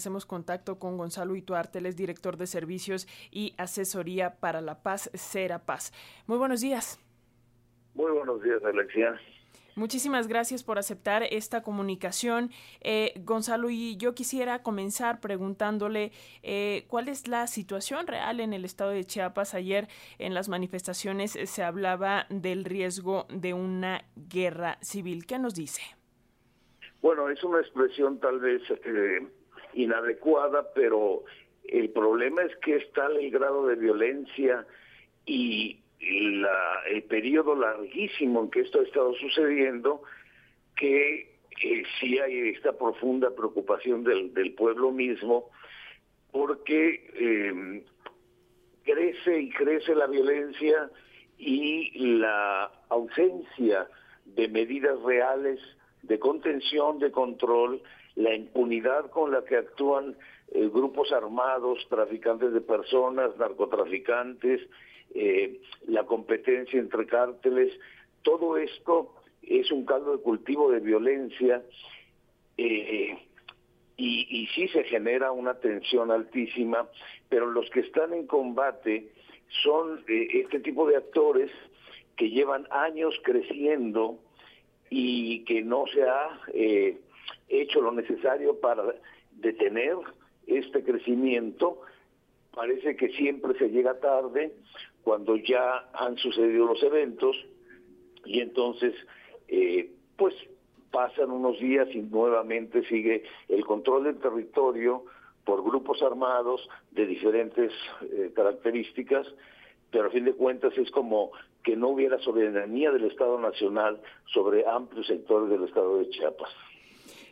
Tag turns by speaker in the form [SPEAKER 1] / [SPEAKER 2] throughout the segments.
[SPEAKER 1] Hacemos contacto con Gonzalo Ituarteles, director de servicios y asesoría para la paz, Cera Paz. Muy buenos días.
[SPEAKER 2] Muy buenos días, Alexia.
[SPEAKER 1] Muchísimas gracias por aceptar esta comunicación. Eh, Gonzalo, y yo quisiera comenzar preguntándole eh, cuál es la situación real en el estado de Chiapas. Ayer en las manifestaciones se hablaba del riesgo de una guerra civil. ¿Qué nos dice?
[SPEAKER 2] Bueno, es una expresión tal vez eh, inadecuada, pero el problema es que está el grado de violencia y la, el periodo larguísimo en que esto ha estado sucediendo, que eh, sí hay esta profunda preocupación del, pueblo mismo, porque eh, crece y crece la violencia y la ausencia de medidas reales de contención, de control, la impunidad con la que actúan eh, grupos armados, traficantes de personas, narcotraficantes, eh, la competencia entre cárteles, todo esto es un caldo de cultivo de violencia eh, y, y sí se genera una tensión altísima, pero los que están en combate son este tipo de actores que llevan años creciendo y que no se ha hecho lo necesario para detener este crecimiento. Parece que siempre se llega tarde cuando ya han sucedido los eventos y entonces eh, pues pasan unos días y nuevamente sigue el control del territorio por grupos armados de diferentes eh, características, pero a fin de cuentas es como que no hubiera soberanía del Estado Nacional sobre amplios sectores del Estado de Chiapas.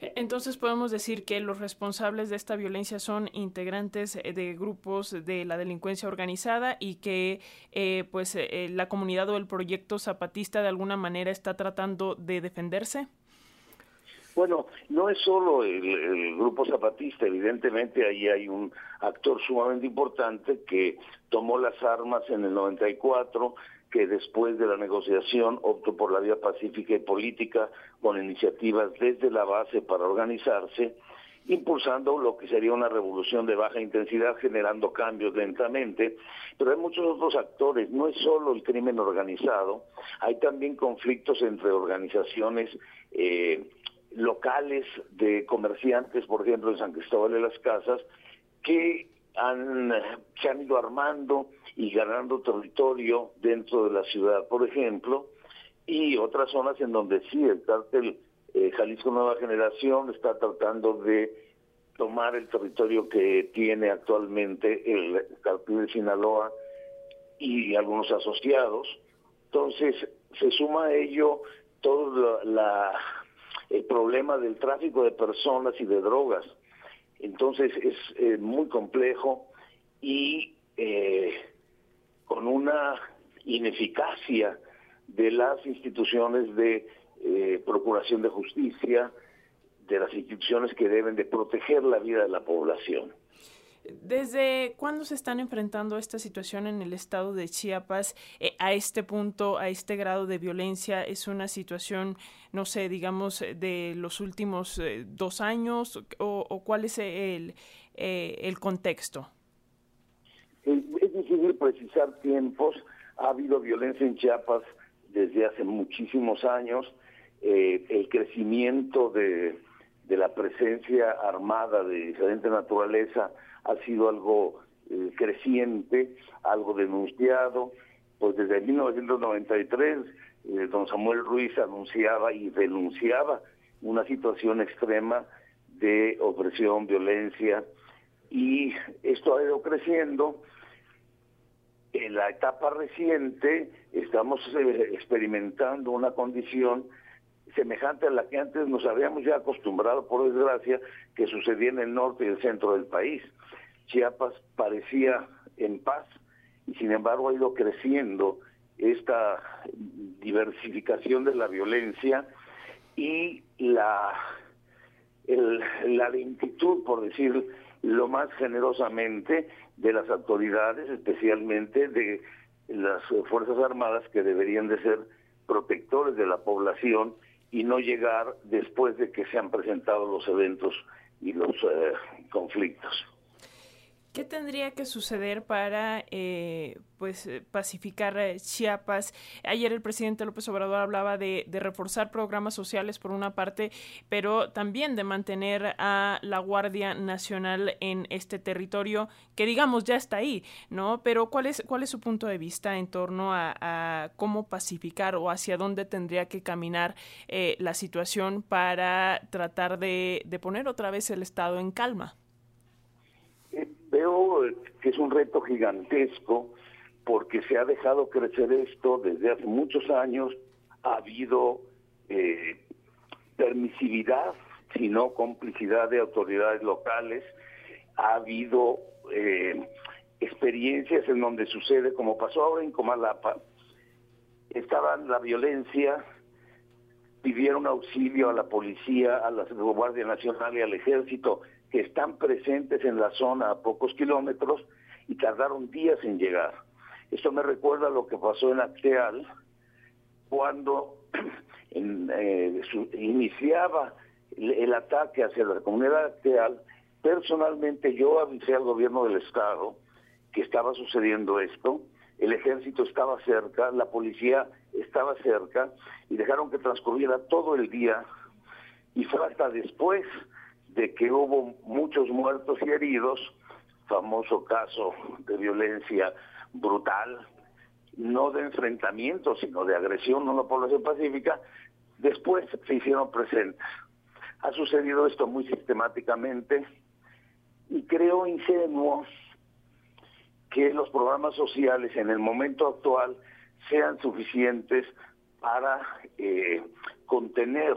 [SPEAKER 1] Entonces podemos decir que los responsables de esta violencia son integrantes eh, de grupos de la delincuencia organizada y que eh, pues eh, la comunidad o el proyecto zapatista de alguna manera está tratando de defenderse.
[SPEAKER 2] Bueno, no es solo el, el, grupo zapatista, evidentemente ahí hay un actor sumamente importante que tomó las armas en el 94, que después de la negociación optó por la vía pacífica y política con iniciativas desde la base para organizarse, impulsando lo que sería una revolución de baja intensidad, generando cambios lentamente, pero hay muchos otros actores, no es solo el crimen organizado, hay también conflictos entre organizaciones eh, locales de comerciantes, por ejemplo, en San Cristóbal de las Casas, que han, se han ido armando y ganando territorio dentro de la ciudad, por ejemplo, y otras zonas en donde sí el cártel eh, Jalisco Nueva Generación está tratando de tomar el territorio que tiene actualmente el cártel de Sinaloa y algunos asociados. Entonces, se suma a ello todo la, el problema del tráfico de personas y de drogas. Entonces, es eh, muy complejo y eh, con una ineficacia de las instituciones de eh, procuración de justicia, de las instituciones que deben de proteger la vida de la población.
[SPEAKER 1] ¿Desde cuándo se están enfrentando esta situación en el estado de Chiapas eh, a este punto, a este grado de violencia? ¿Es una situación, no sé, digamos, de los últimos eh, dos años o, o, cuál es el, eh, el contexto?
[SPEAKER 2] Es difícil precisar tiempos. Ha habido violencia en Chiapas desde hace muchísimos años. el crecimiento de, de la presencia armada de diferente naturaleza ha sido algo eh, creciente, algo denunciado, pues desde 1993 eh, don Samuel Ruiz anunciaba y denunciaba una situación extrema de opresión, violencia, y esto ha ido creciendo. En la etapa reciente estamos eh, experimentando una condición semejante a la que antes nos habíamos ya acostumbrado, por desgracia, que sucedía en el norte y el centro del país. Chiapas parecía en paz y sin embargo ha ido creciendo esta diversificación de la violencia y la, la lentitud, por decir lo más generosamente, de las autoridades, especialmente de las Fuerzas Armadas que deberían de ser protectores de la población y no llegar después de que se han presentado los eventos y los eh, conflictos.
[SPEAKER 1] ¿Qué tendría que suceder para eh, pues eh, pacificar eh, Chiapas? Ayer el presidente López Obrador hablaba de, reforzar programas sociales por una parte, pero también de mantener a la Guardia Nacional en este territorio que digamos ya está ahí, ¿no? Pero ¿cuál es, cuál es su punto de vista en torno a, cómo pacificar o hacia dónde tendría que caminar la situación para tratar de poner otra vez el Estado en calma?
[SPEAKER 2] Veo que es un reto gigantesco porque se ha dejado crecer esto desde hace muchos años, ha habido eh, permisividad, sino complicidad de autoridades locales, ha habido eh, experiencias en donde sucede, como pasó ahora en Comalapa, estaba la violencia, pidieron auxilio a la policía, a la Guardia Nacional y al ejército, que están presentes en la zona a pocos kilómetros y tardaron días en llegar. Esto me recuerda a lo que pasó en Acteal cuando eh, iniciaba el, ataque hacia la comunidad Acteal. Personalmente yo avisé al gobierno del estado que estaba sucediendo esto, el ejército estaba cerca, la policía estaba cerca y dejaron que transcurriera todo el día y fue hasta después de que hubo muchos muertos y heridos, famoso caso de violencia brutal, no de enfrentamiento, sino de agresión a la población pacífica, después se hicieron presentes. Ha sucedido esto muy sistemáticamente y creo ingenuo que los programas sociales en el momento actual sean suficientes para eh, contener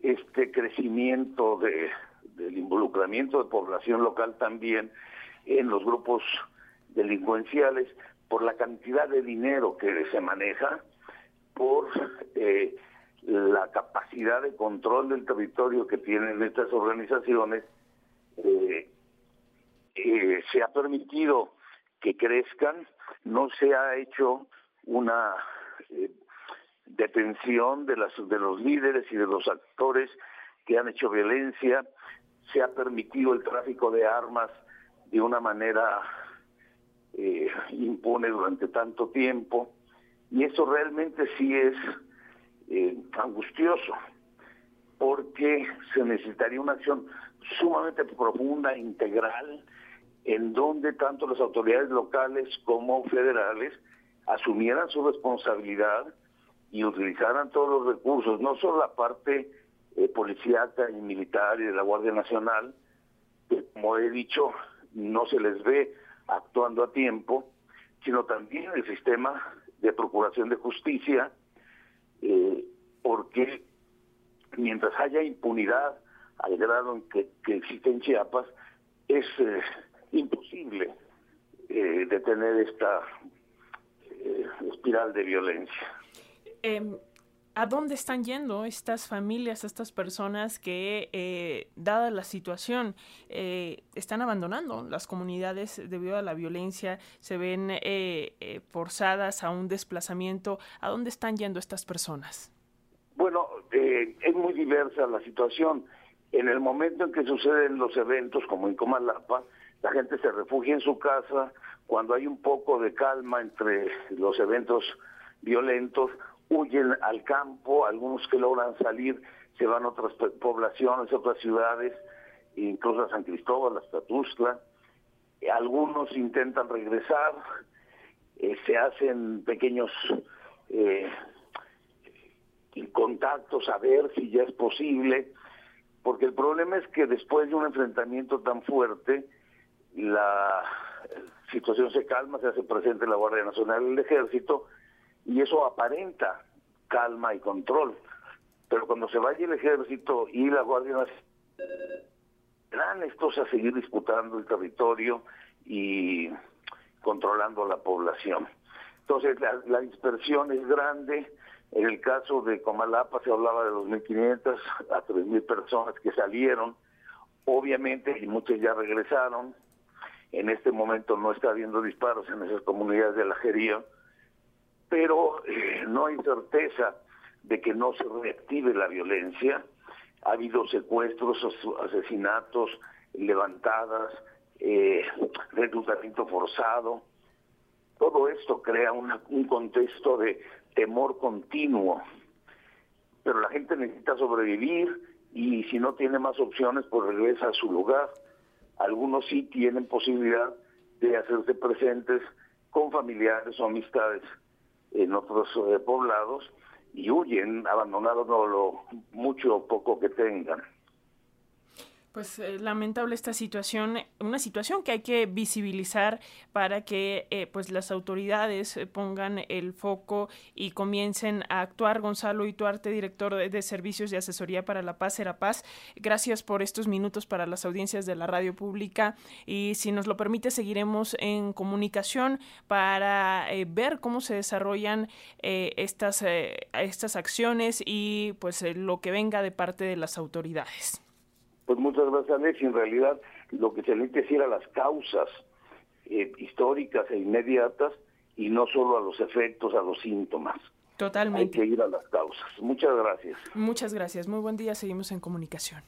[SPEAKER 2] este crecimiento de, del involucramiento de población local también en los grupos delincuenciales por la cantidad de dinero que se maneja, por eh, la capacidad de control del territorio que tienen estas organizaciones, eh, se ha permitido que crezcan, no se ha hecho una detención de, las, de los líderes y de los actores que han hecho violencia, se ha permitido el tráfico de armas de una manera eh, impune durante tanto tiempo y eso realmente sí es eh, angustioso porque se necesitaría una acción sumamente profunda, integral, en donde tanto las autoridades locales como federales asumieran su responsabilidad y utilizaran todos los recursos, no solo la parte eh, policíaca y militar y de la Guardia Nacional, que como he dicho, no se les ve actuando a tiempo, sino también el sistema de procuración de justicia, eh, porque mientras haya impunidad al grado en que, existe en Chiapas, es eh, imposible eh, detener esta espiral de violencia.
[SPEAKER 1] Em, ¿A dónde están yendo estas familias, estas personas que, eh, dada la situación, eh, están abandonando las comunidades debido a la violencia, se ven eh, forzadas a un desplazamiento? ¿A dónde están yendo estas personas?
[SPEAKER 2] Bueno, es muy diversa la situación. En el momento en que suceden los eventos, como en Comalapa, la gente se refugia en su casa. Cuando hay un poco de calma entre los eventos violentos, huyen al campo, algunos que logran salir se van a otras poblaciones, otras ciudades, incluso a San Cristóbal, hasta Tuzla. Algunos intentan regresar, eh, se hacen pequeños eh, contactos a ver si ya es posible, porque el problema es que después de un enfrentamiento tan fuerte, la situación se calma, se hace presente la Guardia Nacional el Ejército, y eso aparenta calma y control. Pero cuando se vaya el ejército y la Guardia Nacional, van estos a seguir disputando el territorio y controlando la población. Entonces la, dispersión es grande. En el caso de Comalapa se hablaba de 2.500 a 3.000 personas que salieron. Obviamente, y muchos ya regresaron. En este momento no está habiendo disparos en esas comunidades de la Jería pero eh, no hay certeza de que no se reactive la violencia. Ha habido secuestros, asesinatos levantadas, eh, reclutamiento forzado. Todo esto crea un contexto de temor continuo. Pero la gente necesita sobrevivir y si no tiene más opciones, pues regresa a su lugar. Algunos sí tienen posibilidad de hacerse presentes con familiares o amistades en otros eh, poblados y huyen, abandonados lo mucho o poco que tengan.
[SPEAKER 1] Pues eh, lamentable esta situación, una situación que hay que visibilizar para que eh, pues las autoridades eh, pongan el foco y comiencen a actuar. Gonzalo Ituarte, director de, Servicios de Asesoría para la Paz, Era Paz, gracias por estos minutos para las audiencias de la radio pública y si nos lo permite seguiremos en comunicación para ver cómo se desarrollan estas, estas acciones y pues lo que venga de parte de las autoridades.
[SPEAKER 2] Pues muchas gracias, Alex. En realidad, lo que se necesita es ir a las causas eh, históricas e inmediatas y no solo a los efectos, a los síntomas.
[SPEAKER 1] Totalmente.
[SPEAKER 2] Hay que ir a las causas. Muchas gracias.
[SPEAKER 1] Muchas gracias. Muy buen día. Seguimos en comunicación.